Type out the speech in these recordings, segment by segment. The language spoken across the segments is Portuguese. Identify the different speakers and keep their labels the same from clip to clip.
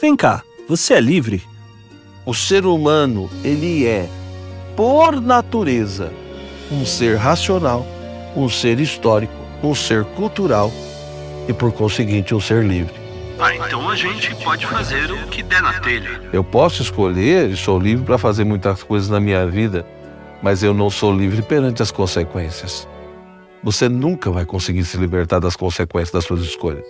Speaker 1: Vem cá, você é livre?
Speaker 2: O ser humano, ele é, por natureza, um ser racional, um ser histórico, um ser cultural e, por conseguinte, um ser livre.
Speaker 3: Ah, então a gente pode fazer o que der na telha.
Speaker 2: Eu posso escolher e sou livre para fazer muitas coisas na minha vida, mas eu não sou livre perante as consequências. Você nunca vai conseguir se libertar das consequências das suas escolhas.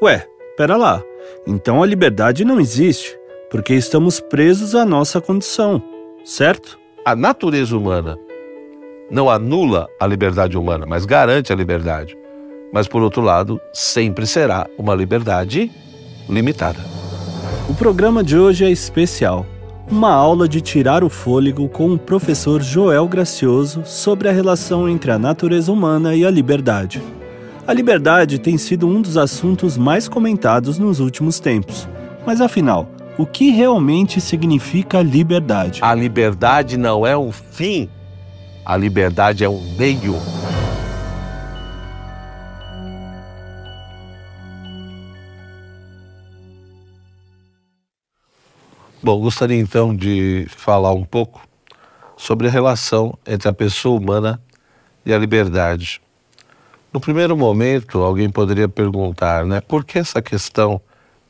Speaker 1: Ué, pera lá. Então a liberdade não existe, porque estamos presos à nossa condição, certo?
Speaker 2: A natureza humana não anula a liberdade humana, mas garante a liberdade. Mas, por outro lado, sempre será uma liberdade limitada.
Speaker 1: O programa de hoje é especial. Uma aula de tirar o fôlego com o professor Joel Gracioso sobre a relação entre a natureza humana e a liberdade. A liberdade tem sido um dos assuntos mais comentados nos últimos tempos. Mas afinal, o que realmente significa liberdade?
Speaker 2: A liberdade não é um fim, a liberdade é um meio. Bom, gostaria então de falar um pouco sobre a relação entre a pessoa humana e a liberdade. No primeiro momento, alguém poderia perguntar, né, por que essa questão,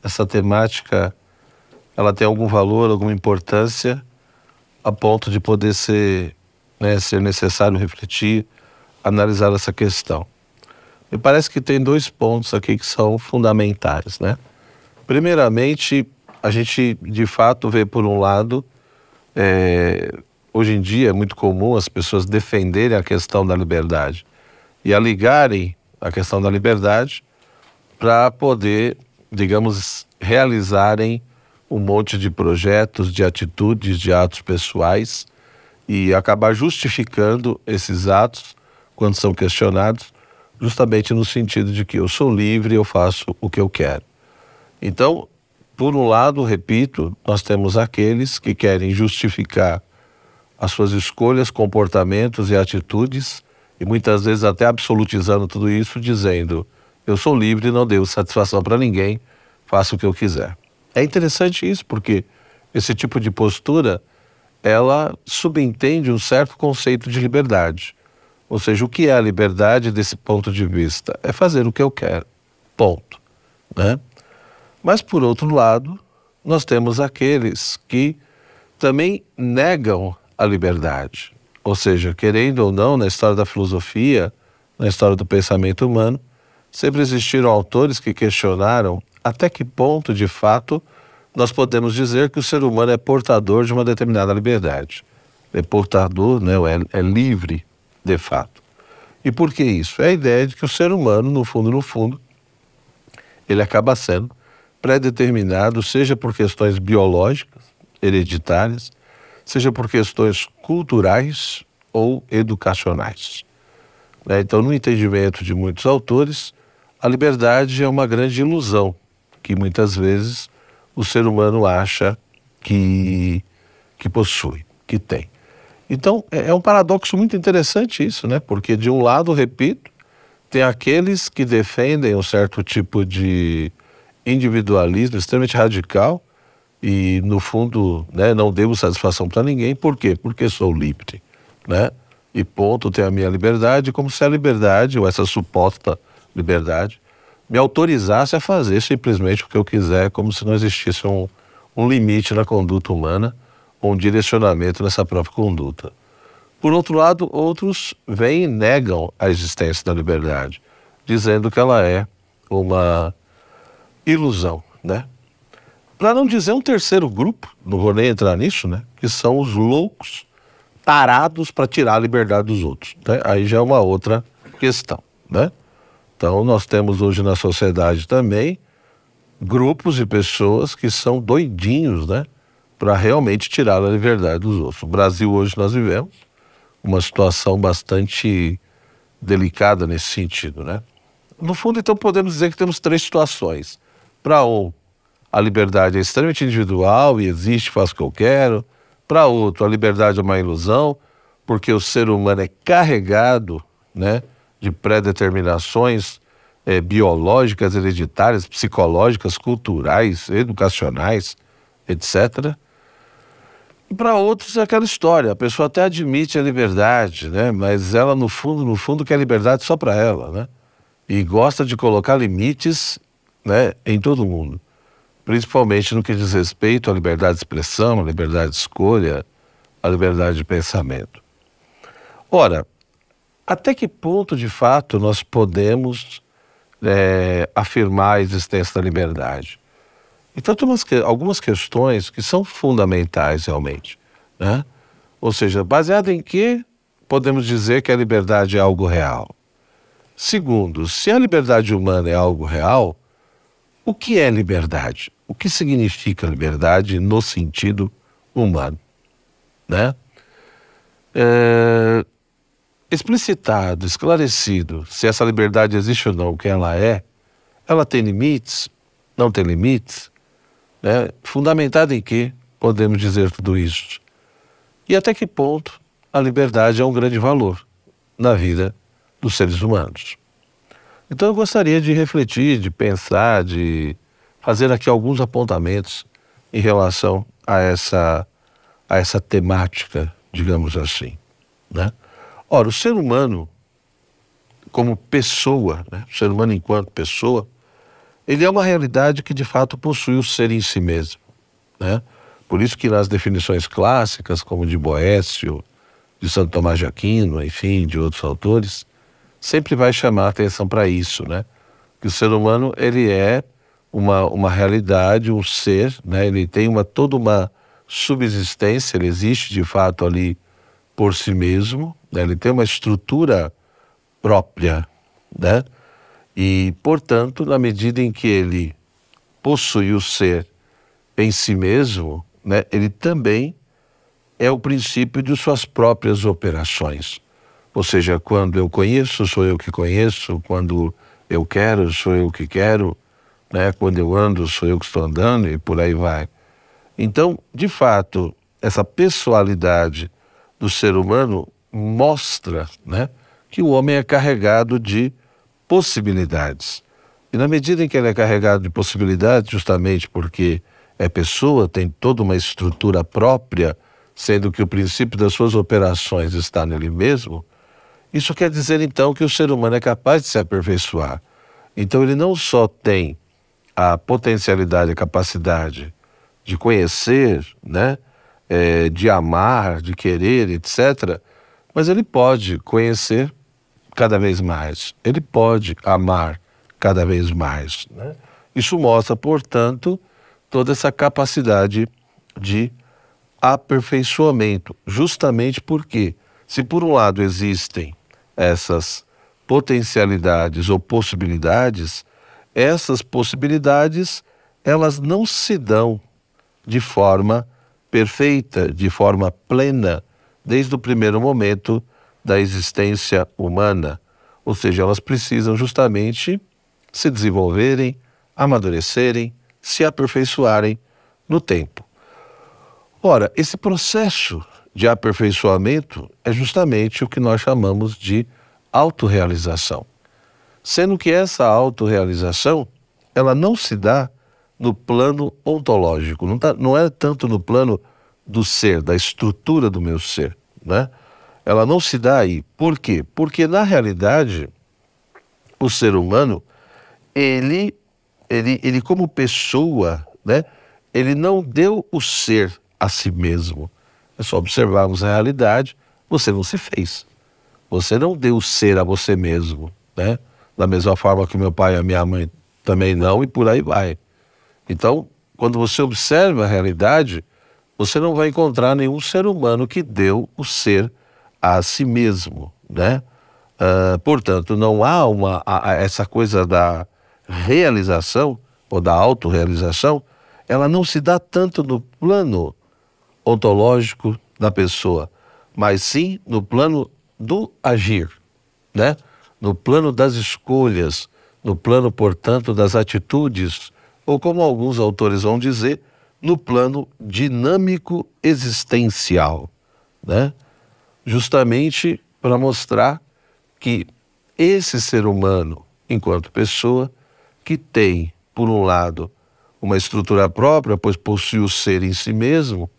Speaker 2: essa temática, ela tem algum valor, alguma importância a ponto de poder ser, né, ser necessário refletir, analisar essa questão? Me parece que tem dois pontos aqui que são fundamentais, né? Primeiramente, a gente de fato vê por um lado, é, hoje em dia é muito comum as pessoas defenderem a questão da liberdade e a ligarem a questão da liberdade para poder, digamos, realizarem um monte de projetos, de atitudes, de atos pessoais e acabar justificando esses atos quando são questionados, justamente no sentido de que eu sou livre, eu faço o que eu quero. Então, por um lado, repito, nós temos aqueles que querem justificar as suas escolhas, comportamentos e atitudes, e muitas vezes até absolutizando tudo isso, dizendo: eu sou livre, não devo satisfação para ninguém, faço o que eu quiser. É interessante isso, porque esse tipo de postura ela subentende um certo conceito de liberdade. Ou seja, o que é a liberdade desse ponto de vista? É fazer o que eu quero. Ponto. Né? Mas, por outro lado, nós temos aqueles que também negam a liberdade. Ou seja, querendo ou não, na história da filosofia, na história do pensamento humano, sempre existiram autores que questionaram até que ponto, de fato, nós podemos dizer que o ser humano é portador de uma determinada liberdade. É portador, né, é, é livre, de fato. E por que isso? É a ideia de que o ser humano, no fundo, no fundo, ele acaba sendo pré-determinado, seja por questões biológicas, hereditárias, seja por questões culturais ou educacionais. Né? Então, no entendimento de muitos autores, a liberdade é uma grande ilusão que muitas vezes o ser humano acha que, que possui, que tem. Então, é, é um paradoxo muito interessante isso, né? Porque, de um lado, repito, tem aqueles que defendem um certo tipo de individualismo extremamente radical e, no fundo, né, não devo satisfação para ninguém. Por quê? Porque sou livre, né? E ponto, tenho a minha liberdade, como se a liberdade, ou essa suposta liberdade, me autorizasse a fazer simplesmente o que eu quiser, como se não existisse um, um limite na conduta humana ou um direcionamento nessa própria conduta. Por outro lado, outros vêm e negam a existência da liberdade, dizendo que ela é uma ilusão, né? Para não dizer um terceiro grupo, não vou nem entrar nisso, né? Que são os loucos tarados para tirar a liberdade dos outros. Né? Aí já é uma outra questão, né? Então nós temos hoje na sociedade também grupos de pessoas que são doidinhos, né? Para realmente tirar a liberdade dos outros. No Brasil hoje nós vivemos uma situação bastante delicada nesse sentido, né? No fundo, então, podemos dizer que temos três situações. Para um, a liberdade é extremamente individual e existe, faço o que eu quero. Para outro, a liberdade é uma ilusão, porque o ser humano é carregado né, de pré-determinações é, biológicas, hereditárias, psicológicas, culturais, educacionais, etc. E para outros é aquela história, a pessoa até admite a liberdade, né? mas ela no fundo, no fundo quer liberdade só para ela, né? E gosta de colocar limites né, em todo mundo, principalmente no que diz respeito à liberdade de expressão, à liberdade de escolha, à liberdade de pensamento. Ora, até que ponto de fato nós podemos é, afirmar a existência da liberdade? Então, tem umas, algumas questões que são fundamentais realmente. Né? Ou seja, baseado em que podemos dizer que a liberdade é algo real? Segundo, se a liberdade humana é algo real, o que é liberdade? O que significa liberdade no sentido humano? Né? É, explicitado, esclarecido se essa liberdade existe ou não, o que ela é, ela tem limites? Não tem limites? Né? Fundamentado em que podemos dizer tudo isso? E até que ponto a liberdade é um grande valor na vida dos seres humanos? Então eu gostaria de refletir, de pensar, de fazer aqui alguns apontamentos em relação a essa, a essa temática, digamos assim. Né? Ora, o ser humano, como pessoa, né? o ser humano enquanto pessoa, ele é uma realidade que de fato possui o ser em si mesmo. Né? Por isso que nas definições clássicas, como de Boécio, de Santo Tomás de Aquino, enfim, de outros autores, sempre vai chamar atenção para isso, né? Que o ser humano ele é uma, uma realidade, um ser, né? Ele tem uma toda uma subsistência, ele existe de fato ali por si mesmo, né? ele tem uma estrutura própria, né? E, portanto, na medida em que ele possui o ser em si mesmo, né, ele também é o princípio de suas próprias operações. Ou seja, quando eu conheço, sou eu que conheço, quando eu quero, sou eu que quero, né? quando eu ando, sou eu que estou andando e por aí vai. Então, de fato, essa pessoalidade do ser humano mostra né, que o homem é carregado de possibilidades. E na medida em que ele é carregado de possibilidades, justamente porque é pessoa, tem toda uma estrutura própria, sendo que o princípio das suas operações está nele mesmo, isso quer dizer então que o ser humano é capaz de se aperfeiçoar. Então ele não só tem a potencialidade, a capacidade de conhecer, né, é, de amar, de querer, etc., mas ele pode conhecer cada vez mais. Ele pode amar cada vez mais. Né? Isso mostra, portanto, toda essa capacidade de aperfeiçoamento, justamente porque, se por um lado existem essas potencialidades ou possibilidades, essas possibilidades elas não se dão de forma perfeita, de forma plena, desde o primeiro momento da existência humana. Ou seja, elas precisam justamente se desenvolverem, amadurecerem, se aperfeiçoarem no tempo. Ora, esse processo de aperfeiçoamento é justamente o que nós chamamos de autorrealização. Sendo que essa autorrealização, ela não se dá no plano ontológico, não, tá, não é tanto no plano do ser, da estrutura do meu ser, né? ela não se dá aí. Por quê? Porque na realidade o ser humano ele ele ele como pessoa, né? Ele não deu o ser a si mesmo. É só observarmos a realidade, você não se fez. Você não deu o ser a você mesmo, né? Da mesma forma que meu pai e a minha mãe também não e por aí vai. Então, quando você observa a realidade, você não vai encontrar nenhum ser humano que deu o ser a si mesmo, né? Uh, portanto, não há uma a, a, essa coisa da realização ou da autorrealização, ela não se dá tanto no plano ontológico da pessoa, mas sim no plano do agir, né? No plano das escolhas, no plano, portanto, das atitudes, ou como alguns autores vão dizer, no plano dinâmico existencial, né? justamente para mostrar que esse ser humano, enquanto pessoa, que tem, por um lado, uma estrutura própria, pois possui o ser em si mesmo,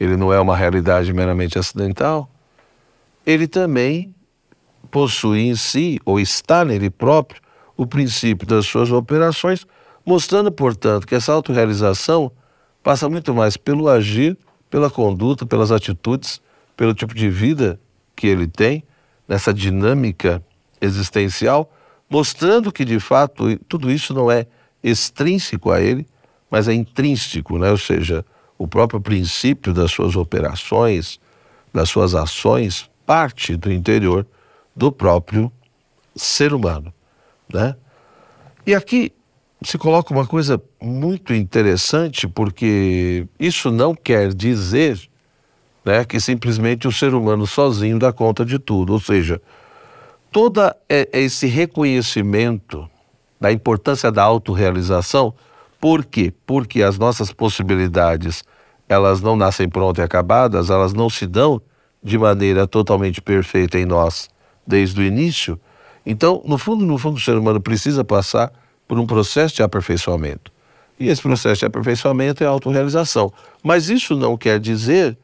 Speaker 2: ele não é uma realidade meramente acidental, ele também possui em si, ou está nele próprio, o princípio das suas operações, mostrando, portanto, que essa autorrealização passa muito mais pelo agir, pela conduta, pelas atitudes, pelo tipo de vida que ele tem, nessa dinâmica existencial, mostrando que de fato tudo isso não é extrínseco a ele, mas é intrínseco, né? ou seja, o próprio princípio das suas operações, das suas ações, parte do interior do próprio ser humano. Né? E aqui se coloca uma coisa muito interessante, porque isso não quer dizer né, que simplesmente o ser humano sozinho dá conta de tudo. Ou seja, todo esse reconhecimento da importância da autorrealização, por quê? Porque as nossas possibilidades, elas não nascem prontas e acabadas, elas não se dão de maneira totalmente perfeita em nós desde o início. Então, no fundo, no fundo, o ser humano precisa passar por um processo de aperfeiçoamento. E esse processo de aperfeiçoamento é a autorrealização. Mas isso não quer dizer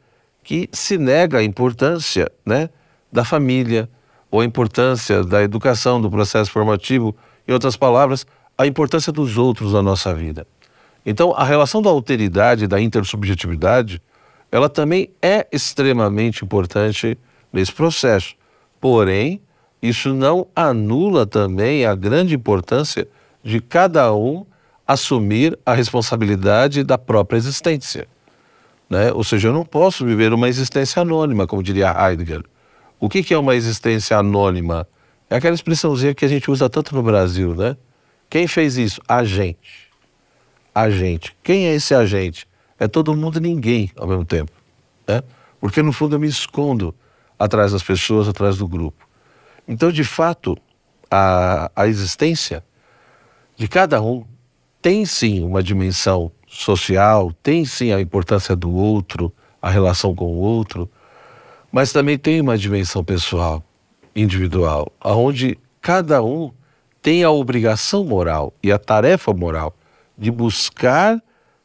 Speaker 2: que se nega a importância né, da família, ou a importância da educação, do processo formativo, em outras palavras, a importância dos outros na nossa vida. Então, a relação da alteridade, da intersubjetividade, ela também é extremamente importante nesse processo. Porém, isso não anula também a grande importância de cada um assumir a responsabilidade da própria existência. Né? Ou seja, eu não posso viver uma existência anônima, como diria Heidegger. O que, é uma existência anônima? É aquela expressãozinha que a gente usa tanto no Brasil, né? Quem fez isso? A gente. A gente. Quem é esse agente? É todo mundo e ninguém ao mesmo tempo. Né? Porque no fundo eu me escondo atrás das pessoas, atrás do grupo. Então, de fato, a, a existência de cada um tem sim uma dimensão social, tem sim a importância do outro, a relação com o outro, mas também tem uma dimensão pessoal, individual, aonde cada um tem a obrigação moral e a tarefa moral de buscar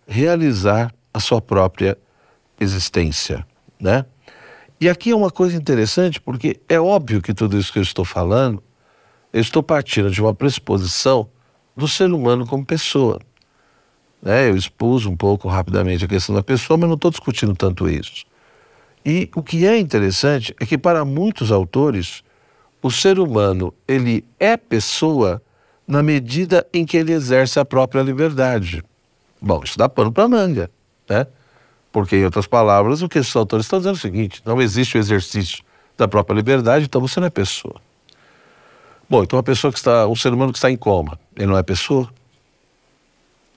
Speaker 2: realizar a sua própria existência, né? E aqui é uma coisa interessante, porque é óbvio que tudo isso que eu estou falando, eu estou partindo de uma pressuposição do ser humano como pessoa. Né? Eu expus um pouco rapidamente a questão da pessoa, mas não estou discutindo tanto isso. E o que é interessante é que para muitos autores, o ser humano ele é pessoa na medida em que ele exerce a própria liberdade. Bom, isso dá pano para manga, né? Porque, em outras palavras, o que esses autores estão dizendo é o seguinte: não existe o exercício da própria liberdade, então você não é pessoa. Bom, então a pessoa que está, um ser humano que está em coma, ele não é pessoa?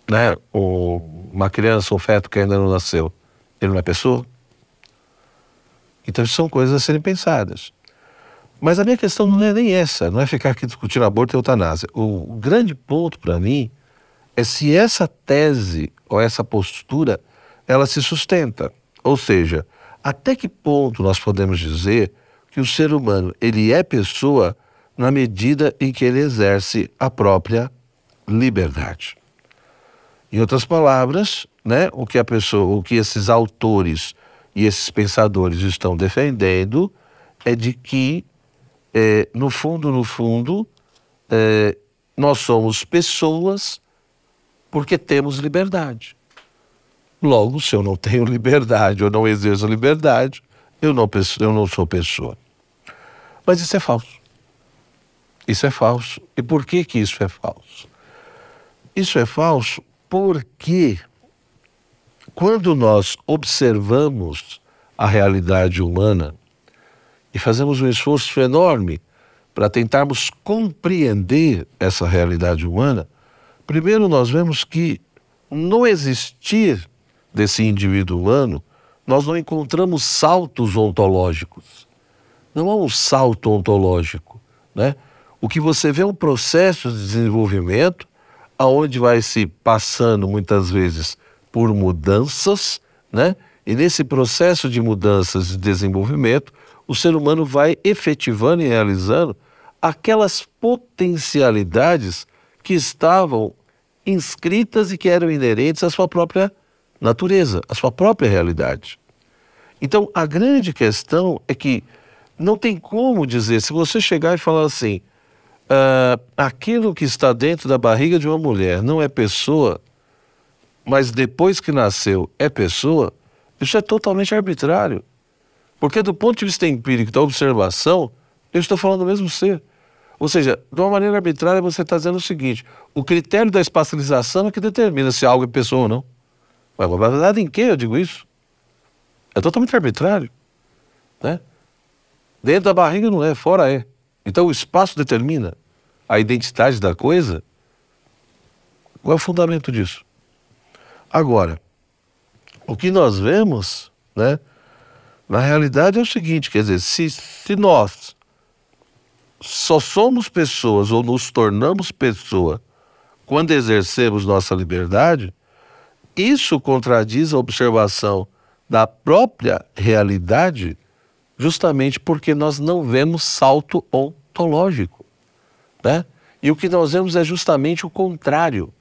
Speaker 2: Né? Ou uma criança, um feto que ainda não nasceu, ele não é pessoa? Então são coisas a serem pensadas. Mas a minha questão não é nem essa, não é ficar aqui discutindo aborto e eutanásia. O grande ponto para mim é se essa tese ou essa postura ela se sustenta. Ou seja, até que ponto nós podemos dizer que o ser humano ele é pessoa na medida em que ele exerce a própria liberdade. Em outras palavras, né, o que a pessoa, o que esses autores e esses pensadores estão defendendo é de que, é, no fundo, no fundo, é, nós somos pessoas porque temos liberdade. Logo, se eu não tenho liberdade, eu não exerço liberdade, eu não, eu não sou pessoa. Mas isso é falso. Isso é falso. E por que, que isso é falso? Isso é falso porque quando nós observamos a realidade humana e fazemos um esforço enorme para tentarmos compreender essa realidade humana, primeiro nós vemos que no existir desse indivíduo humano, nós não encontramos saltos ontológicos. Não há um salto ontológico, né? O que você vê é um processo de desenvolvimento aonde vai se passando muitas vezes por mudanças, né? E nesse processo de mudanças e desenvolvimento, o ser humano vai efetivando e realizando aquelas potencialidades que estavam inscritas e que eram inerentes à sua própria natureza, à sua própria realidade. Então, a grande questão é que não tem como dizer, se você chegar e falar assim, uh, aquilo que está dentro da barriga de uma mulher não é pessoa, mas depois que nasceu é pessoa, isso é totalmente arbitrário. Porque, do ponto de vista empírico da observação, eu estou falando do mesmo ser. Ou seja, de uma maneira arbitrária, você está dizendo o seguinte: o critério da espacialização é que determina se algo é pessoa ou não. Mas baseado em que eu digo isso? É totalmente arbitrário. Né? Dentro da barriga não é, fora é. Então o espaço determina a identidade da coisa. Qual é o fundamento disso? Agora, o que nós vemos, né, na realidade é o seguinte: quer dizer, se, se nós só somos pessoas ou nos tornamos pessoa quando exercemos nossa liberdade, isso contradiz a observação da própria realidade, justamente porque nós não vemos salto ontológico. Né? E o que nós vemos é justamente o contrário.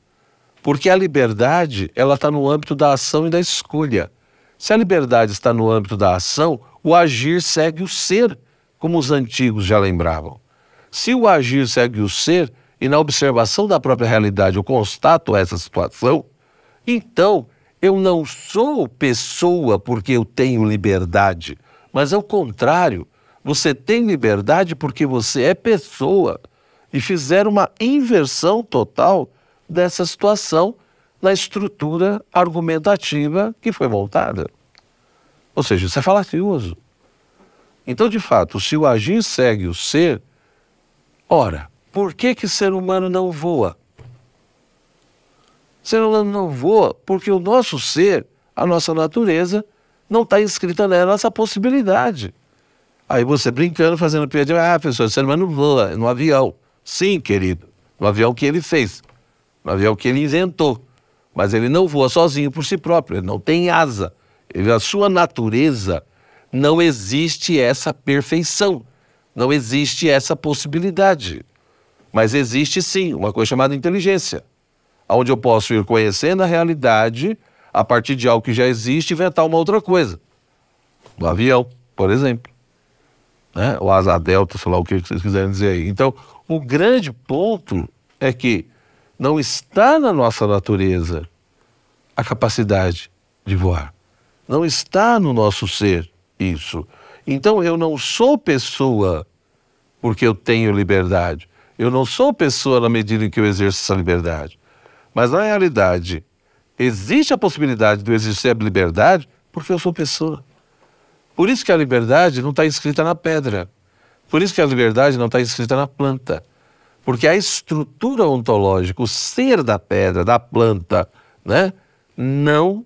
Speaker 2: Porque a liberdade ela está no âmbito da ação e da escolha. Se a liberdade está no âmbito da ação, o agir segue o ser, como os antigos já lembravam. Se o agir segue o ser, e na observação da própria realidade eu constato essa situação, então eu não sou pessoa porque eu tenho liberdade, mas ao contrário, você tem liberdade porque você é pessoa. E fizeram uma inversão total dessa situação na estrutura argumentativa que foi montada. Ou seja, isso é falacioso. Então, de fato, se o agir segue o ser, ora, por que que ser humano não voa? Ser humano não voa porque o nosso ser, a nossa natureza, não está inscrita na nossa possibilidade. Aí você brincando, fazendo piadinha, ah, professor, ser humano voa no avião. Sim, querido, no avião que ele fez, no avião que ele inventou. Mas ele não voa sozinho por si próprio, ele não tem asa. Ele, a sua natureza não existe essa perfeição, não existe essa possibilidade. Mas existe sim uma coisa chamada inteligência, onde eu posso ir conhecendo a realidade a partir de algo que já existe inventar uma outra coisa. O avião, por exemplo. Né? O asa delta, sei lá o que vocês quiserem dizer aí. Então, o grande ponto é que não está na nossa natureza a capacidade de voar. Não está no nosso ser isso. Então eu não sou pessoa porque eu tenho liberdade. Eu não sou pessoa na medida em que eu exerço essa liberdade. Mas na realidade, existe a possibilidade de eu exercer a liberdade porque eu sou pessoa. Por isso que a liberdade não está escrita na pedra. Por isso que a liberdade não está escrita na planta. Porque a estrutura ontológica, o ser da pedra, da planta, né, não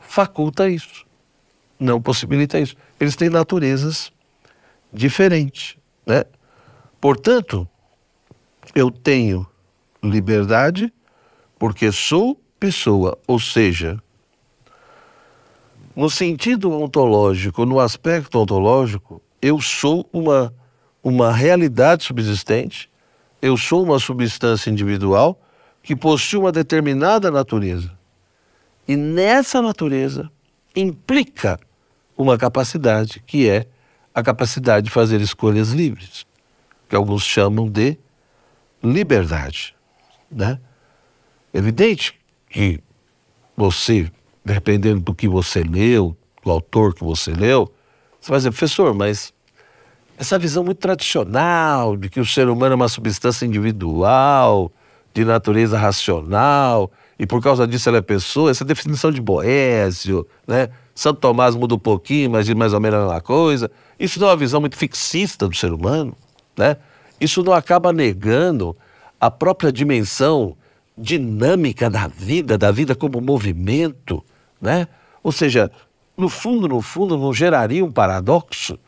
Speaker 2: faculta isso, não possibilita isso. Eles têm naturezas diferentes. Né? Portanto, eu tenho liberdade porque sou pessoa, ou seja, no sentido ontológico, no aspecto ontológico, eu sou uma, uma realidade subsistente eu sou uma substância individual que possui uma determinada natureza. E nessa natureza implica uma capacidade, que é a capacidade de fazer escolhas livres, que alguns chamam de liberdade. Né? Evidente que você, dependendo do que você leu, do autor que você leu, você vai dizer, professor, mas essa visão muito tradicional de que o ser humano é uma substância individual, de natureza racional, e por causa disso ela é pessoa, essa definição de Boésio, né? Santo Tomás muda um pouquinho, mas mais ou menos a mesma coisa. Isso não é uma visão muito fixista do ser humano, né? Isso não acaba negando a própria dimensão dinâmica da vida, da vida como movimento, né? Ou seja, no fundo, no fundo, não geraria um paradoxo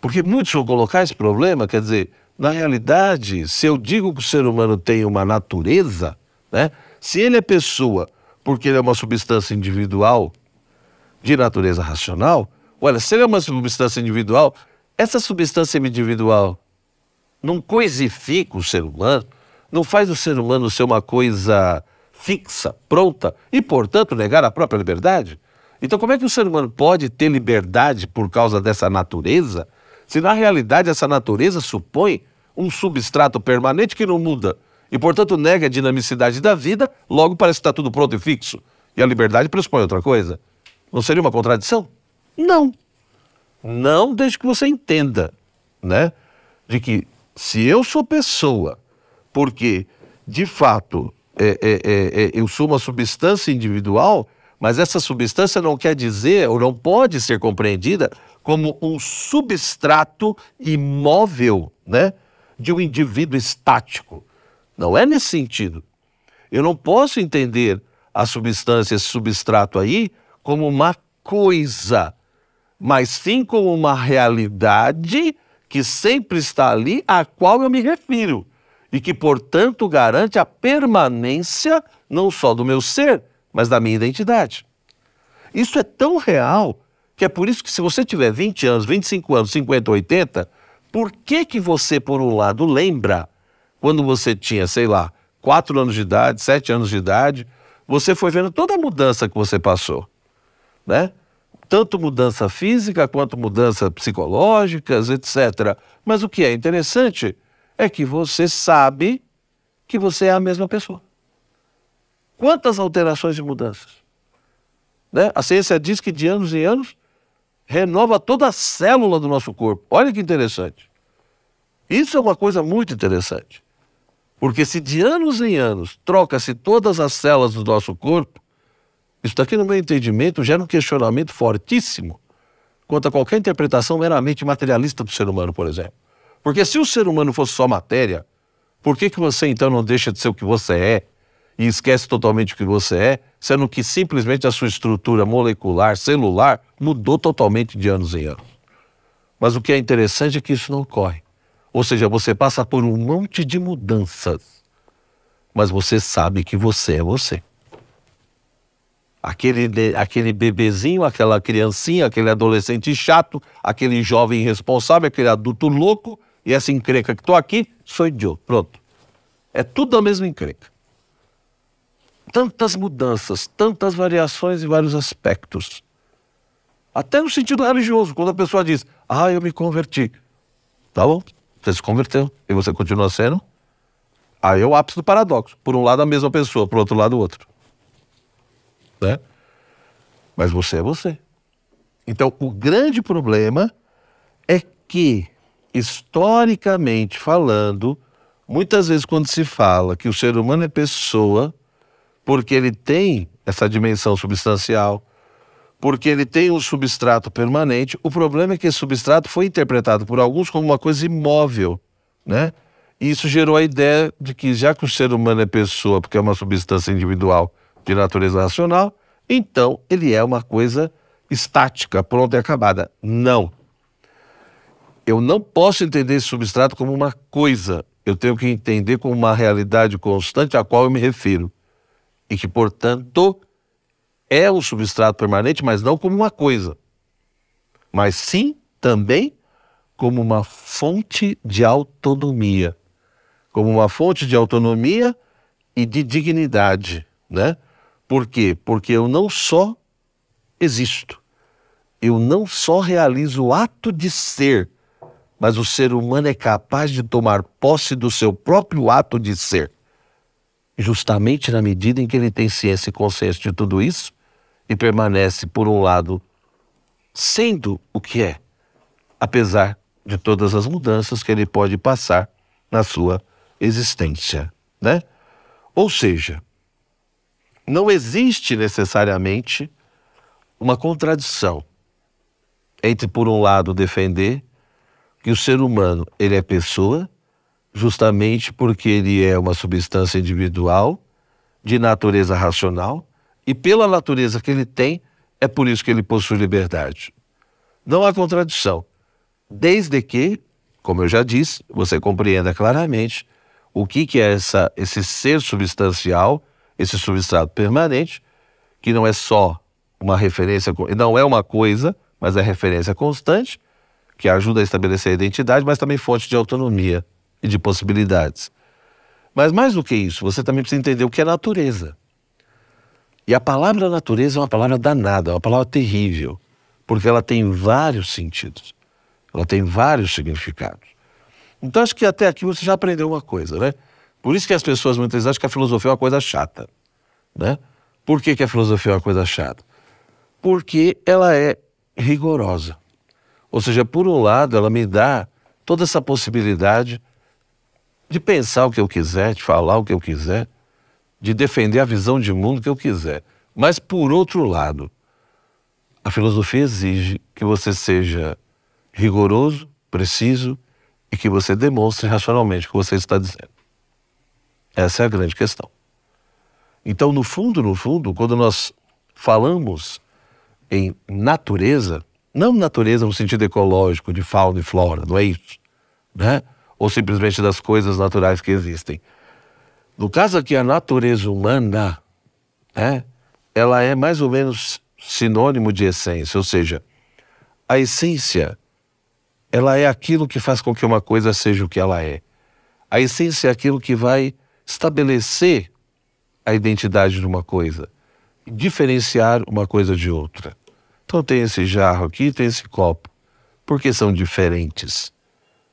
Speaker 2: porque muitos vão colocar esse problema, quer dizer, na realidade, se eu digo que o ser humano tem uma natureza, né? Se ele é pessoa porque ele é uma substância individual de natureza racional, olha, se ele é uma substância individual, essa substância individual não coisifica o ser humano, não faz o ser humano ser uma coisa fixa, pronta e, portanto, negar a própria liberdade? Então, como é que o ser humano pode ter liberdade por causa dessa natureza, se na realidade essa natureza supõe um substrato permanente que não muda e, portanto, nega a dinamicidade da vida, logo parece que está tudo pronto e fixo? E a liberdade pressupõe outra coisa? Não seria uma contradição? Não. Não desde que você entenda, né? De que se eu sou pessoa, porque de fato é, é, é, é, eu sou uma substância individual, mas essa substância não quer dizer ou não pode ser compreendida como um substrato imóvel, né? De um indivíduo estático. Não é nesse sentido. Eu não posso entender a substância, esse substrato aí, como uma coisa, mas sim como uma realidade que sempre está ali, a qual eu me refiro, e que, portanto, garante a permanência não só do meu ser, mas da minha identidade. Isso é tão real que é por isso que se você tiver 20 anos, 25 anos, 50, 80, por que que você, por um lado, lembra quando você tinha, sei lá, 4 anos de idade, 7 anos de idade, você foi vendo toda a mudança que você passou, né? tanto mudança física quanto mudanças psicológicas, etc. Mas o que é interessante é que você sabe que você é a mesma pessoa. Quantas alterações e mudanças? Né? A ciência diz que de anos em anos renova toda a célula do nosso corpo. Olha que interessante. Isso é uma coisa muito interessante. Porque se de anos em anos troca-se todas as células do nosso corpo, isso daqui, no meu entendimento, gera um questionamento fortíssimo quanto a qualquer interpretação meramente materialista do ser humano, por exemplo. Porque se o ser humano fosse só matéria, por que, que você então não deixa de ser o que você é e esquece totalmente o que você é, sendo que simplesmente a sua estrutura molecular, celular, mudou totalmente de anos em anos? Mas o que é interessante é que isso não ocorre. Ou seja, você passa por um monte de mudanças, mas você sabe que você é você aquele, aquele bebezinho, aquela criancinha, aquele adolescente chato, aquele jovem irresponsável, aquele adulto louco, e essa encrenca que estou aqui, sou eu. Pronto. É tudo a mesma encrenca. Tantas mudanças, tantas variações em vários aspectos. Até no sentido religioso, quando a pessoa diz, ah, eu me converti. Tá bom, você se converteu e você continua sendo. Aí é o ápice do paradoxo. Por um lado a mesma pessoa, por outro lado o outro né? Mas você é você. Então, o grande problema é que, historicamente falando, muitas vezes quando se fala que o ser humano é pessoa, porque ele tem essa dimensão substancial, porque ele tem um substrato permanente, o problema é que esse substrato foi interpretado por alguns como uma coisa imóvel, né? E isso gerou a ideia de que já que o ser humano é pessoa, porque é uma substância individual, de natureza racional, então ele é uma coisa estática, pronta e acabada. Não. Eu não posso entender esse substrato como uma coisa. Eu tenho que entender como uma realidade constante a qual eu me refiro. E que, portanto, é um substrato permanente, mas não como uma coisa. Mas sim também como uma fonte de autonomia. Como uma fonte de autonomia e de dignidade, né? Por quê? Porque eu não só existo, eu não só realizo o ato de ser, mas o ser humano é capaz de tomar posse do seu próprio ato de ser. Justamente na medida em que ele tem ciência e consciência de tudo isso e permanece, por um lado, sendo o que é, apesar de todas as mudanças que ele pode passar na sua existência, né? Ou seja, não existe necessariamente uma contradição entre, por um lado, defender que o ser humano ele é pessoa, justamente porque ele é uma substância individual de natureza racional e pela natureza que ele tem, é por isso que ele possui liberdade. Não há contradição, desde que, como eu já disse, você compreenda claramente o que, que é essa, esse ser substancial esse substrato permanente, que não é só uma referência, não é uma coisa, mas é referência constante, que ajuda a estabelecer a identidade, mas também fonte de autonomia. e de possibilidades. Mas mais do que isso, você também precisa entender o que é natureza. E a palavra natureza é uma palavra danada, é uma palavra terrível, porque ela tem vários sentidos, ela tem vários significados. Então acho que até aqui você já aprendeu uma coisa, né? Por isso que as pessoas muitas vezes acham que a filosofia é uma coisa chata, né? Por que, que a filosofia é uma coisa chata? Porque ela é rigorosa. Ou seja, por um lado, ela me dá toda essa possibilidade de pensar o que eu quiser, de falar o que eu quiser, de defender a visão de mundo que eu quiser. Mas, por outro lado, a filosofia exige que você seja rigoroso, preciso e que você demonstre racionalmente o que você está dizendo. Essa é a grande questão. Então, no fundo, no fundo, quando nós falamos em natureza, não natureza no sentido ecológico, de fauna e flora, não é isso, né? Ou simplesmente das coisas naturais que existem. No caso aqui, a natureza humana, né? Ela é mais ou menos sinônimo de essência, ou seja, a essência, ela é aquilo que faz com que uma coisa seja o que ela é. A essência é aquilo que vai estabelecer a identidade de uma coisa, diferenciar uma coisa de outra. Então tem esse jarro aqui, tem esse copo. Porque são diferentes.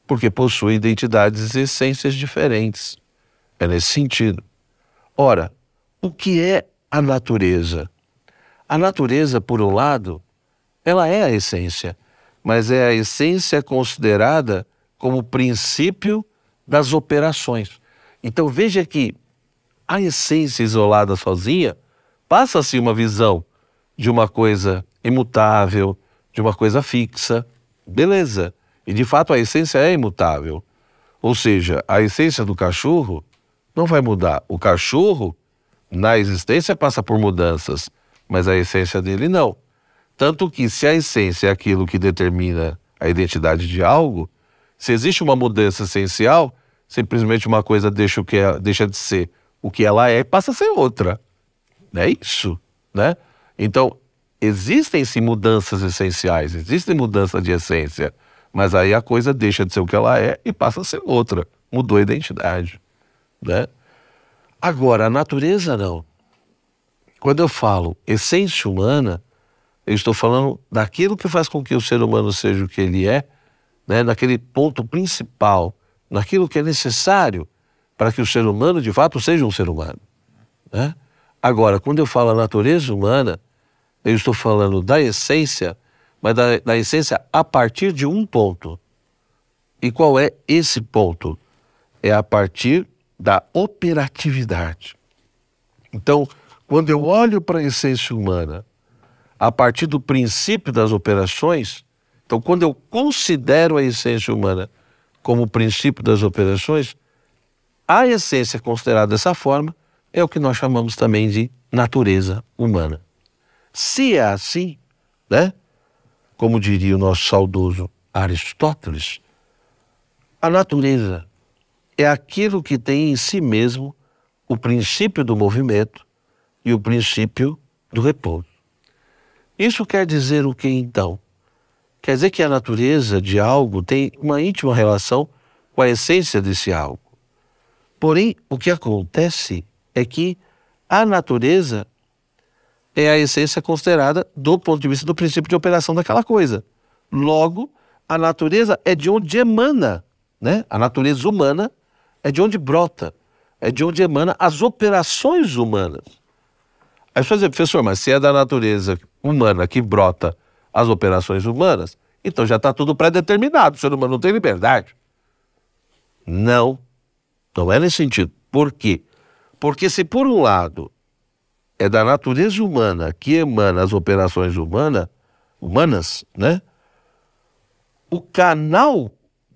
Speaker 2: Porque possuem identidades e essências diferentes. É nesse sentido. Ora, o que é a natureza? A natureza, por um lado, ela é a essência, mas é a essência considerada como princípio das operações. Então veja que a essência isolada sozinha passa-se uma visão de uma coisa imutável, de uma coisa fixa. Beleza. E de fato a essência é imutável. Ou seja, a essência do cachorro não vai mudar. O cachorro, na existência, passa por mudanças, mas a essência dele não. Tanto que, se a essência é aquilo que determina a identidade de algo, se existe uma mudança essencial, simplesmente uma coisa deixa, o que é, deixa de ser o que ela é e passa a ser outra. É isso, né? Então, existem sim mudanças essenciais, existem mudanças de essência, mas aí a coisa deixa de ser o que ela é e passa a ser outra. Mudou a identidade, né? Agora, a natureza não. Quando eu falo essência humana, eu estou falando daquilo que faz com que o ser humano seja o que ele é, né? naquele ponto principal, naquilo que é necessário para que o ser humano de fato seja um ser humano. Né? Agora, quando eu falo a natureza humana, eu estou falando da essência, mas da, da essência a partir de um ponto. E qual é esse ponto? É a partir da operatividade. Então, quando eu olho para a essência humana a partir do princípio das operações, então quando eu considero a essência humana como o princípio das operações, a essência considerada dessa forma é o que nós chamamos também de natureza humana. Se é assim, né? Como diria o nosso saudoso Aristóteles, a natureza é aquilo que tem em si mesmo o princípio do movimento e o princípio do repouso. Isso quer dizer o que então? Quer dizer que a natureza de algo tem uma íntima relação com a essência desse algo. Porém, o que acontece é que a natureza é a essência considerada do ponto de vista do princípio de operação daquela coisa. Logo, a natureza é de onde emana, né? A natureza humana é de onde brota, é de onde emana as operações humanas. Aí você vai dizer, professor, mas se é da natureza humana que brota as operações humanas, então já está tudo pré-determinado, o ser humano não tem liberdade. Não, não é nesse sentido. Por quê? Porque se por um lado é da natureza humana que emana as operações humana, humanas, né? O canal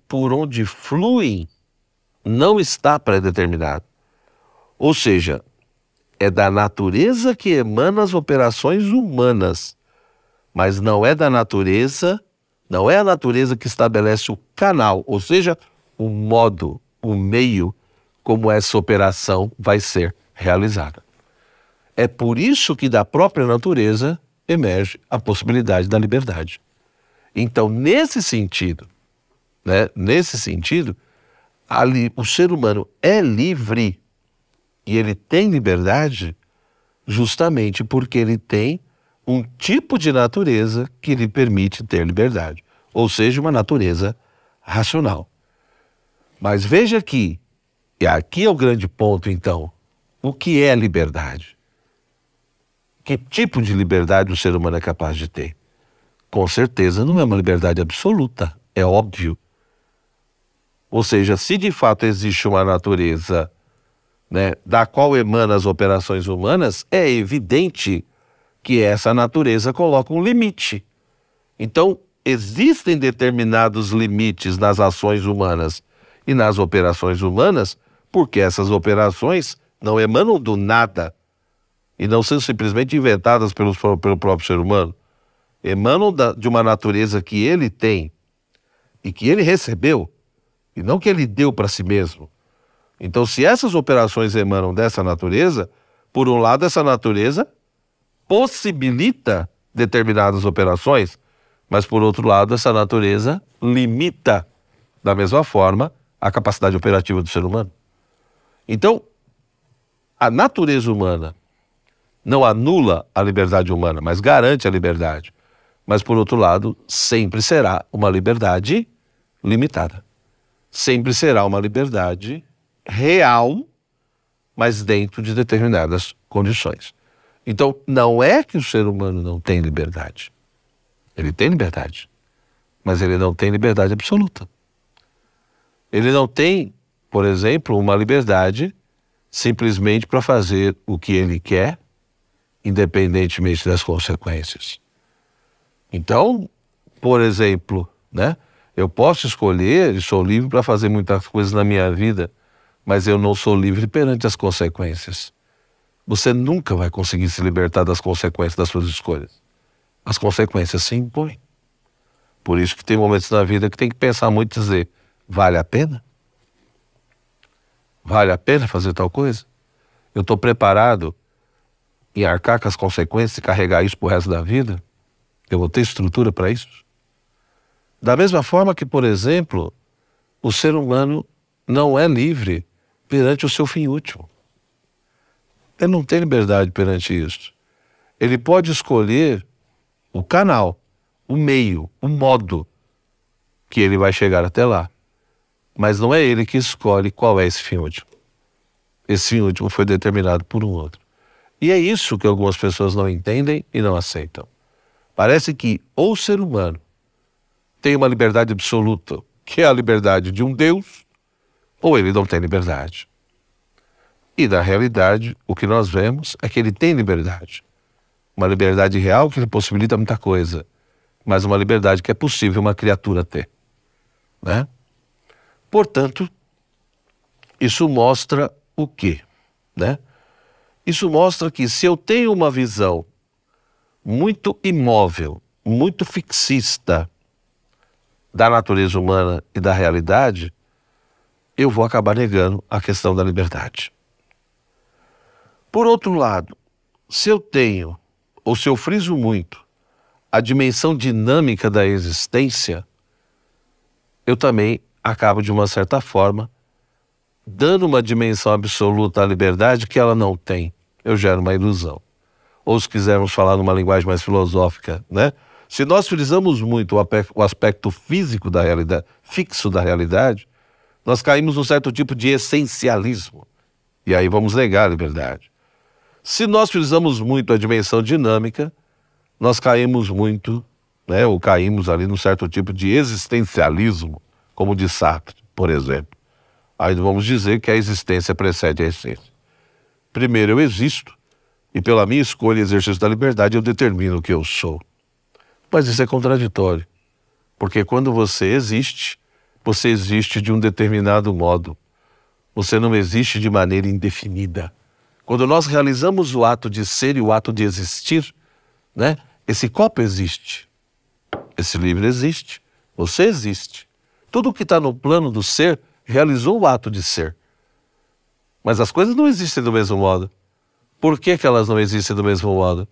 Speaker 2: por onde fluem não está pré-determinado. Ou seja, é da natureza que emana as operações humanas, mas não é da natureza, não é a natureza que estabelece o canal, ou seja, o modo, o meio como essa operação vai ser realizada. É por isso que da própria natureza emerge a possibilidade da liberdade. Então, nesse sentido, né, nesse sentido, ali, o ser humano é livre e ele tem liberdade justamente porque ele tem um tipo de natureza que lhe permite ter liberdade, ou seja, uma natureza racional. Mas veja aqui, e aqui é o grande ponto então, o que é liberdade? Que tipo de liberdade o ser humano é capaz de ter? Com certeza não é uma liberdade absoluta, é óbvio. Ou seja, se de fato existe uma natureza né, da qual emana as operações humanas, é evidente que essa natureza coloca um limite. Então, existem determinados limites nas ações humanas e nas operações humanas, porque essas operações não emanam do nada e não são simplesmente inventadas pelos, pelo próprio ser humano. Emanam da, de uma natureza que ele tem e que ele recebeu, e não que ele deu para si mesmo. Então, se essas operações emanam dessa natureza, por um lado, essa natureza possibilita determinadas operações, mas por outro lado, essa natureza limita, da mesma forma, a capacidade operativa do ser humano. Então, a natureza humana não anula a liberdade humana, mas garante a liberdade. Mas, por outro lado, sempre será uma liberdade limitada. Sempre será uma liberdade real, mas dentro de determinadas condições. Então, não é que o ser humano não tem liberdade. Ele tem liberdade, mas ele não tem liberdade absoluta. Ele não tem, por exemplo, uma liberdade simplesmente para fazer o que ele quer, independentemente das consequências. Então, por exemplo, né, eu posso escolher e sou livre para fazer muitas coisas na minha vida, mas eu não sou livre perante as consequências. Você nunca vai conseguir se libertar das consequências das suas escolhas. As consequências se impõem. Por isso que tem momentos na vida que tem que pensar muito e dizer: vale a pena? Vale a pena fazer tal coisa? Eu estou preparado em arcar com as consequências e carregar isso para o resto da vida? Eu vou ter estrutura para isso? Da mesma forma que, por exemplo, o ser humano não é livre perante o seu fim útil. Ele não tem liberdade perante isso. Ele pode escolher o canal, o meio, o modo que ele vai chegar até lá. Mas não é ele que escolhe qual é esse fim último. Esse fim último foi determinado por um outro. E é isso que algumas pessoas não entendem e não aceitam. Parece que o ser humano tem uma liberdade absoluta, que é a liberdade de um Deus, ou ele não tem liberdade. E na realidade, o que nós vemos é que ele tem liberdade. Uma liberdade real que possibilita muita coisa, mas uma liberdade que é possível uma criatura ter. Né? Portanto, isso mostra o quê? Né? Isso mostra que se eu tenho uma visão muito imóvel, muito fixista da natureza humana e da realidade, eu vou acabar negando a questão da liberdade. Por outro lado, se eu tenho, ou se eu friso muito, a dimensão dinâmica da existência, eu também acabo, de uma certa forma, dando uma dimensão absoluta à liberdade que ela não tem. Eu gero uma ilusão. Ou se quisermos falar numa linguagem mais filosófica, né? Se nós frisamos muito o aspecto físico da realidade, fixo da realidade, nós caímos num certo tipo de essencialismo. E aí vamos negar a liberdade. Se nós frisamos muito a dimensão dinâmica, nós caímos muito, né, ou caímos ali num certo tipo de existencialismo, como de Sartre, por exemplo. Aí vamos dizer que a existência precede a essência. Primeiro eu existo, e pela minha escolha e exercício da liberdade eu determino o que eu sou. Mas isso é contraditório, porque quando você existe, você existe de um determinado modo. Você não existe de maneira indefinida. Quando nós realizamos o ato de ser e o ato de existir, né? Esse copo existe, esse livro existe, você existe. Tudo que está no plano do ser realizou o ato de ser. Mas as coisas não existem do mesmo modo. Por que, que elas não existem do mesmo modo?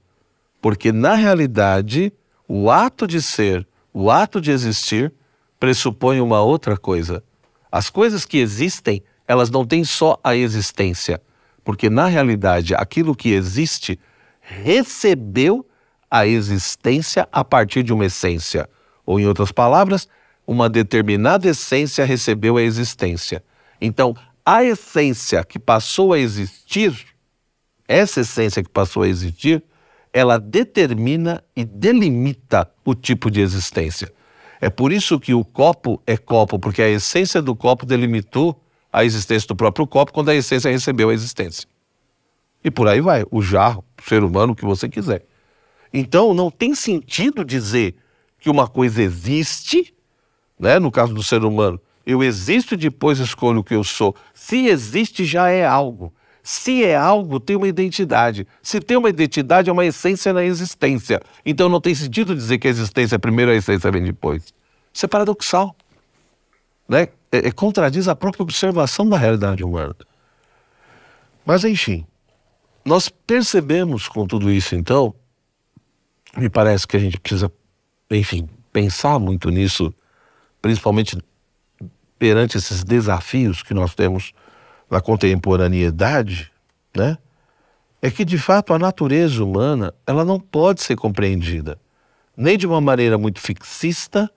Speaker 2: Porque, na realidade, o ato de ser, o ato de existir, pressupõe uma outra coisa, As coisas que existem, elas não têm só a existência, porque na realidade aquilo que existe recebeu a existência a partir de uma essência. Ou, em outras palavras, uma determinada essência recebeu a existência. Então, a essência que passou a existir, essa essência que passou a existir, ela determina e delimita o tipo de existência. É por isso que o copo é copo, porque a essência do copo delimitou a existência do próprio copo quando a essência recebeu a existência. E por aí vai, o jarro, o ser humano, o que você quiser. Então, não tem sentido dizer que uma coisa existe, né? no caso do ser humano, eu existo e depois escolho o que eu sou. Se existe, já é algo. Se é algo, tem uma identidade. Se tem uma identidade, é uma essência na existência. Então não tem sentido dizer que a existência é primeiro, a essência vem depois. Isso é paradoxal. Né? É, é, contradiz a própria observação da realidade humana. Mas, enfim, nós percebemos com tudo isso, então, me parece que a gente precisa, enfim, pensar muito nisso, principalmente perante esses desafios que nós temos na contemporaneidade, né? É que de fato a natureza humana, ela não pode ser compreendida nem de uma maneira muito fixista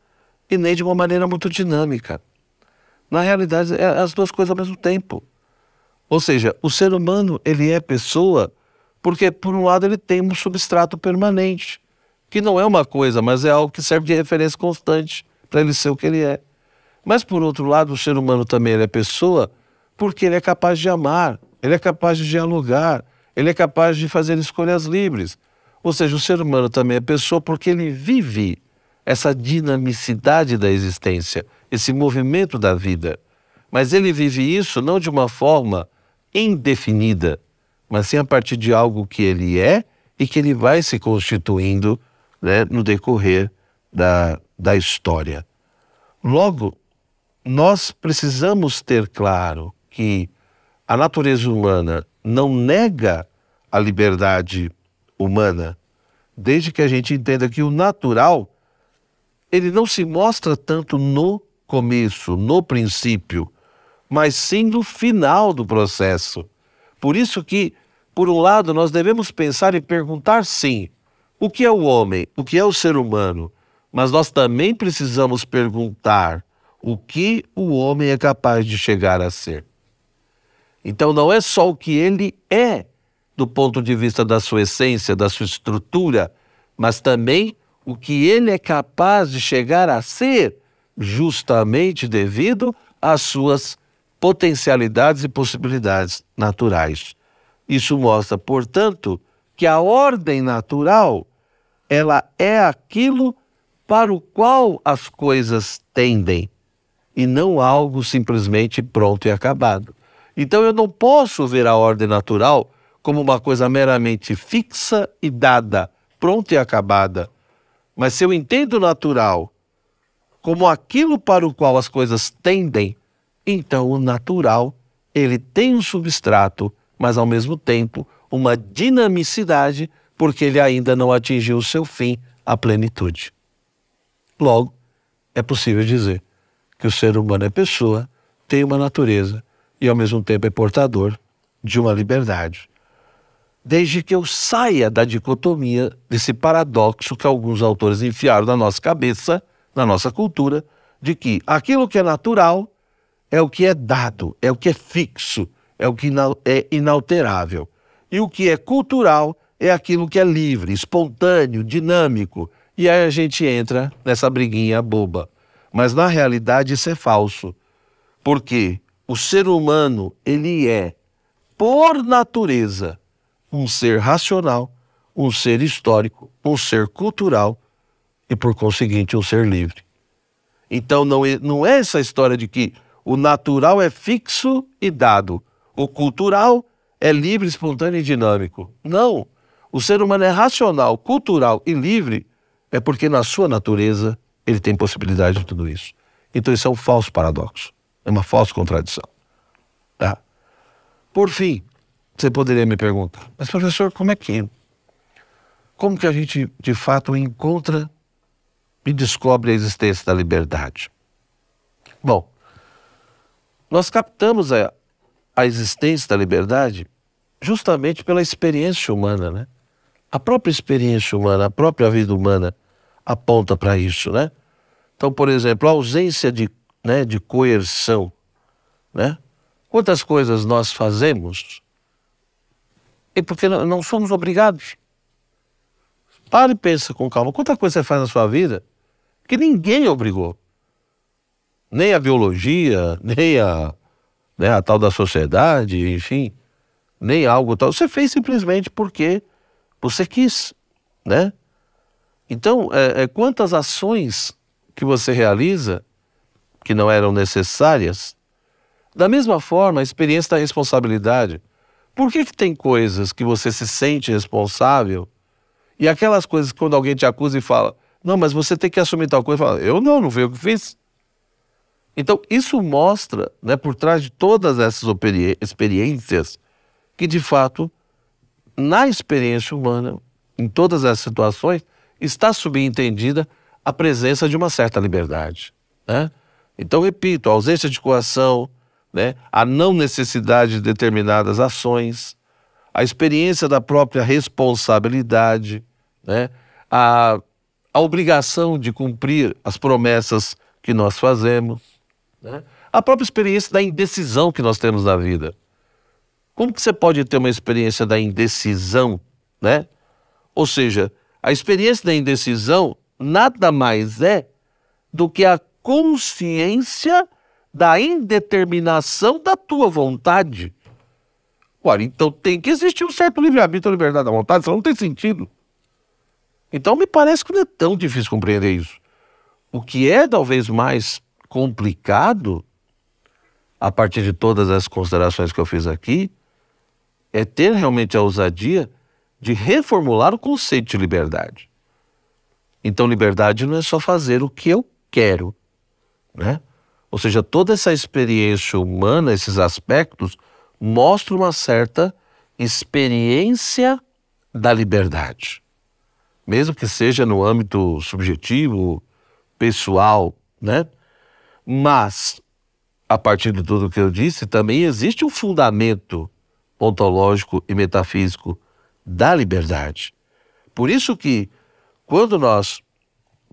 Speaker 2: e nem de uma maneira muito dinâmica. Na realidade, é as duas coisas ao mesmo tempo. Ou seja, o ser humano, ele é pessoa porque por um lado ele tem um substrato permanente, que não é uma coisa, mas é algo que serve de referência constante para ele ser o que ele é. Mas por outro lado, o ser humano também é pessoa porque ele é capaz de amar, ele é capaz de dialogar, ele é capaz de fazer escolhas livres. Ou seja, o ser humano também é pessoa porque ele vive essa dinamicidade da existência, esse movimento da vida. Mas ele vive isso não de uma forma indefinida, mas sim a partir de algo que ele é e que ele vai se constituindo né, no decorrer da, da história. Logo, nós precisamos ter claro que a natureza humana não nega a liberdade humana, desde que a gente entenda que o natural ele não se mostra tanto no começo, no princípio, mas sim no final do processo. Por isso que, por um lado, nós devemos pensar e perguntar sim, o que é o homem, o que é o ser humano, mas nós também precisamos perguntar o que o homem é capaz de chegar a ser. Então não é só o que ele é do ponto de vista da sua essência, da sua estrutura, mas também o que ele é capaz de chegar a ser, justamente devido às suas potencialidades e possibilidades naturais. Isso mostra, portanto, que a ordem natural ela é aquilo para o qual as coisas tendem e não algo simplesmente pronto e acabado. Então eu não posso ver a ordem natural como uma coisa meramente fixa e dada, pronta e acabada. Mas se eu entendo o natural como aquilo para o qual as coisas tendem, então o natural, ele tem um substrato, mas ao mesmo tempo uma dinamicidade, porque ele ainda não atingiu o seu fim, a plenitude. Logo, é possível dizer que o ser humano é pessoa, tem uma natureza e ao mesmo tempo é portador de uma liberdade. Desde que eu saia da dicotomia desse paradoxo que alguns autores enfiaram na nossa cabeça, na nossa cultura, de que aquilo que é natural é o que é dado, é o que é fixo, é o que é inalterável. E o que é cultural é aquilo que é livre, espontâneo, dinâmico. E aí a gente entra nessa briguinha boba. Mas na realidade isso é falso. Porque o ser humano, ele é, por natureza, um ser racional, um ser histórico, um ser cultural e, por conseguinte, um ser livre. Então não é, não é essa história de que o natural é fixo e dado, o cultural é livre, espontâneo e dinâmico. Não. O ser humano é racional, cultural e livre é porque, na sua natureza, ele tem possibilidade de tudo isso. Então isso é um falso paradoxo, é uma falsa contradição. Tá? Por fim, você poderia me perguntar, mas professor, como é que como que a gente de fato encontra e descobre a existência da liberdade? Bom, nós captamos a, a existência da liberdade justamente pela experiência humana, né? A própria experiência humana, a própria vida humana aponta para isso, né? Então, por exemplo, a ausência de, né, de coerção, né? Quantas coisas nós fazemos e porque não somos obrigados. Pare e pensa com calma. Quanta coisa você faz na sua vida que ninguém obrigou. Nem a biologia, nem a, né, a tal da sociedade, enfim, nem algo tal. Você fez simplesmente porque você quis, né? Então, é, é, quantas ações que você realiza que não eram necessárias? Da mesma forma, a experiência da responsabilidade. Por que, que tem coisas que você se sente responsável e aquelas coisas que quando alguém te acusa e fala, não, mas você tem que assumir tal coisa, fala, eu não, não fui eu que fiz. Então, isso mostra, né, por trás de todas essas experiências, que de fato, na experiência humana, em todas essas situações, está subentendida a presença de uma certa liberdade. Né? Então, repito, a ausência de coação, né, a não necessidade de determinadas ações, a experiência da própria responsabilidade, né, a, a obrigação de cumprir as promessas que nós fazemos, né, a própria experiência da indecisão que nós temos na vida. Como que você pode ter uma experiência da indecisão, né? Ou seja, a experiência da indecisão nada mais é do que a consciência da indeterminação da tua vontade. Ora, então tem que existir um certo livre-arbítrio liberdade da vontade, senão não tem sentido. Então me parece que não é tão difícil compreender isso. O que é talvez mais complicado, a partir de todas as considerações que eu fiz aqui, é ter realmente a ousadia de reformular o conceito de liberdade. Então, liberdade não é só fazer o que eu quero, né? Ou seja, toda essa experiência humana, esses aspectos, mostram uma certa experiência da liberdade. Mesmo que seja no âmbito subjetivo, pessoal, né? Mas, a partir de tudo que eu disse, também existe um fundamento ontológico e metafísico da liberdade. Por isso que, quando nós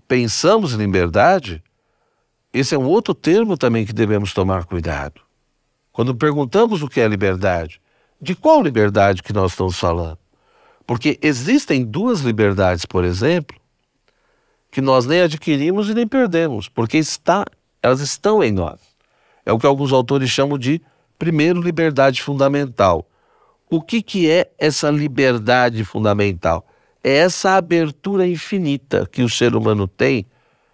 Speaker 2: pensamos em liberdade, esse é um outro termo também que devemos tomar cuidado. Quando perguntamos o que é liberdade, de qual liberdade que nós estamos falando? Porque existem duas liberdades, por exemplo, que nós nem adquirimos e nem perdemos, porque está, elas estão em nós. É o que alguns autores chamam de primeiro liberdade fundamental. O que, que é essa liberdade fundamental? É essa abertura infinita que o ser humano tem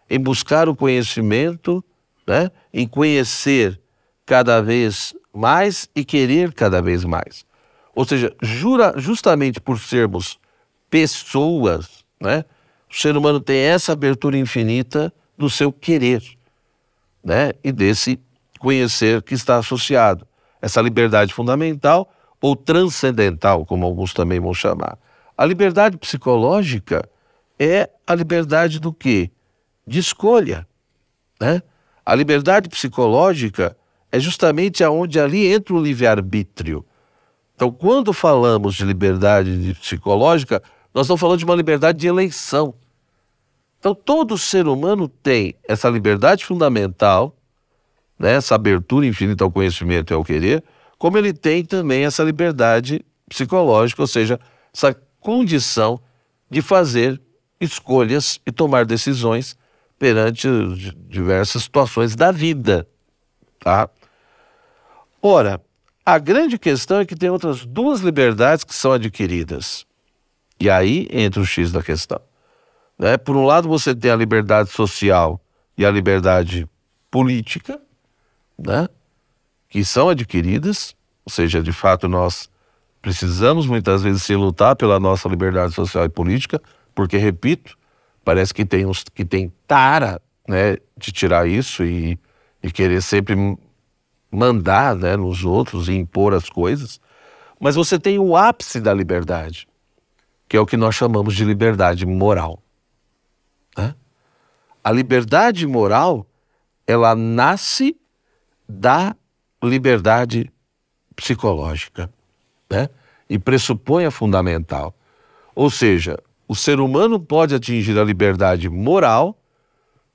Speaker 2: em buscar o conhecimento, né? em conhecer cada vez mais e querer cada vez mais. Ou seja, jura, justamente por sermos pessoas, né? o ser humano tem essa abertura infinita do seu querer né? e desse conhecer que está associado. Essa liberdade fundamental ou transcendental, como alguns também vão chamar. A liberdade psicológica é a liberdade do quê? De escolha. Né? A liberdade psicológica é justamente aonde ali entra o livre-arbítrio. Então, quando falamos de liberdade psicológica, nós estamos falando de uma liberdade de eleição. Então, todo ser humano tem essa liberdade fundamental, né, essa abertura infinita ao conhecimento e ao querer, como ele tem também essa liberdade psicológica, ou seja, essa condição de fazer escolhas e tomar decisões perante diversas situações da vida, tá? Ora, a grande questão é que tem outras duas liberdades que são adquiridas. E aí entra o X da questão. Né? Por um lado, você tem a liberdade social e a liberdade política, né? Que são adquiridas, ou seja, de fato nós precisamos muitas vezes se lutar pela nossa liberdade social e política, porque, repito, parece que tem uns que tem tara né, de tirar isso e, e querer sempre mandar né, nos outros e impor as coisas. Mas você tem o ápice da liberdade, que é o que nós chamamos de liberdade moral. A liberdade moral, ela nasce da liberdade psicológica, né? E pressupõe a fundamental. Ou seja, o ser humano pode atingir a liberdade moral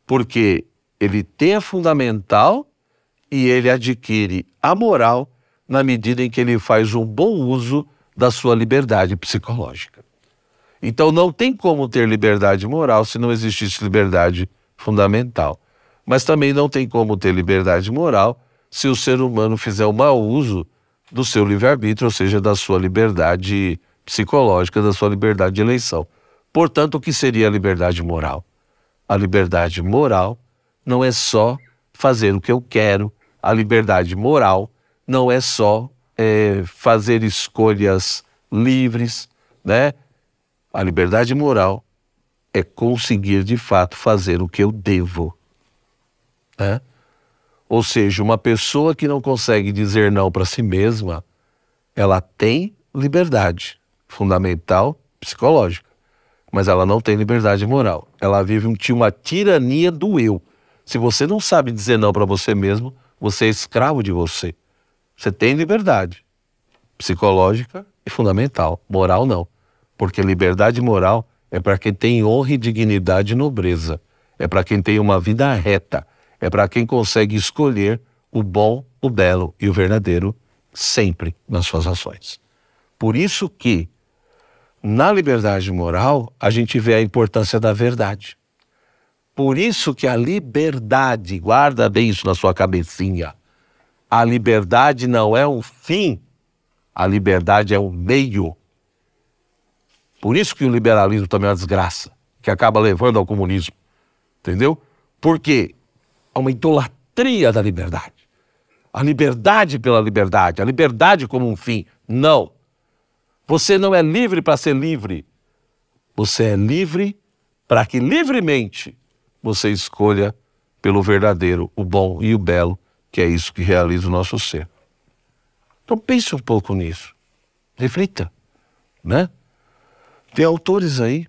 Speaker 2: porque ele tem a fundamental e ele adquire a moral na medida em que ele faz um bom uso da sua liberdade psicológica. Então não tem como ter liberdade moral se não existisse liberdade fundamental. Mas também não tem como ter liberdade moral se o ser humano fizer o mau uso do seu livre-arbítrio, ou seja, da sua liberdade psicológica, da sua liberdade de eleição. Portanto, o que seria a liberdade moral? A liberdade moral não é só fazer o que eu quero, a liberdade moral não é só é, fazer escolhas livres, né? A liberdade moral é conseguir de fato fazer o que eu devo. Né? Ou seja, uma pessoa que não consegue dizer não para si mesma, ela tem liberdade fundamental psicológica, mas ela não tem liberdade moral. Ela vive uma tirania do eu. Se você não sabe dizer não para você mesmo, você é escravo de você. Você tem liberdade psicológica e fundamental, moral não. Porque liberdade moral é para quem tem honra e dignidade e nobreza. É para quem tem uma vida reta. É para quem consegue escolher o bom, o belo e o verdadeiro sempre nas suas ações. Por isso que na liberdade moral a gente vê a importância da verdade. Por isso que a liberdade, guarda bem isso na sua cabecinha. A liberdade não é um fim, a liberdade é um meio. Por isso que o liberalismo também é uma desgraça, que acaba levando ao comunismo. Entendeu? Porque há uma idolatria da liberdade. A liberdade pela liberdade, a liberdade como um fim. Não. Você não é livre para ser livre. Você é livre para que livremente você escolha pelo verdadeiro, o bom e o belo, que é isso que realiza o nosso ser. Então pense um pouco nisso. Reflita, né? Tem autores aí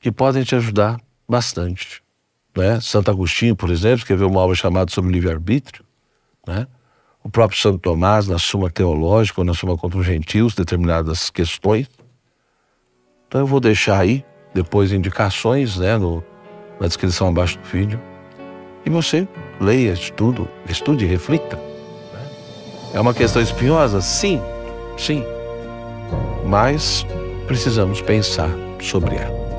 Speaker 2: que podem te ajudar bastante. Né? Santo Agostinho, por exemplo, escreveu uma obra chamada sobre livre-arbítrio. Né? O próprio Santo Tomás, na Suma Teológica, ou na Suma contra os Gentios, determinadas questões. Então eu vou deixar aí, depois, indicações né, no, na descrição abaixo do vídeo. E você leia, estude, estude, reflita. Né? É uma questão espinhosa? Sim, sim. Mas precisamos pensar sobre ela.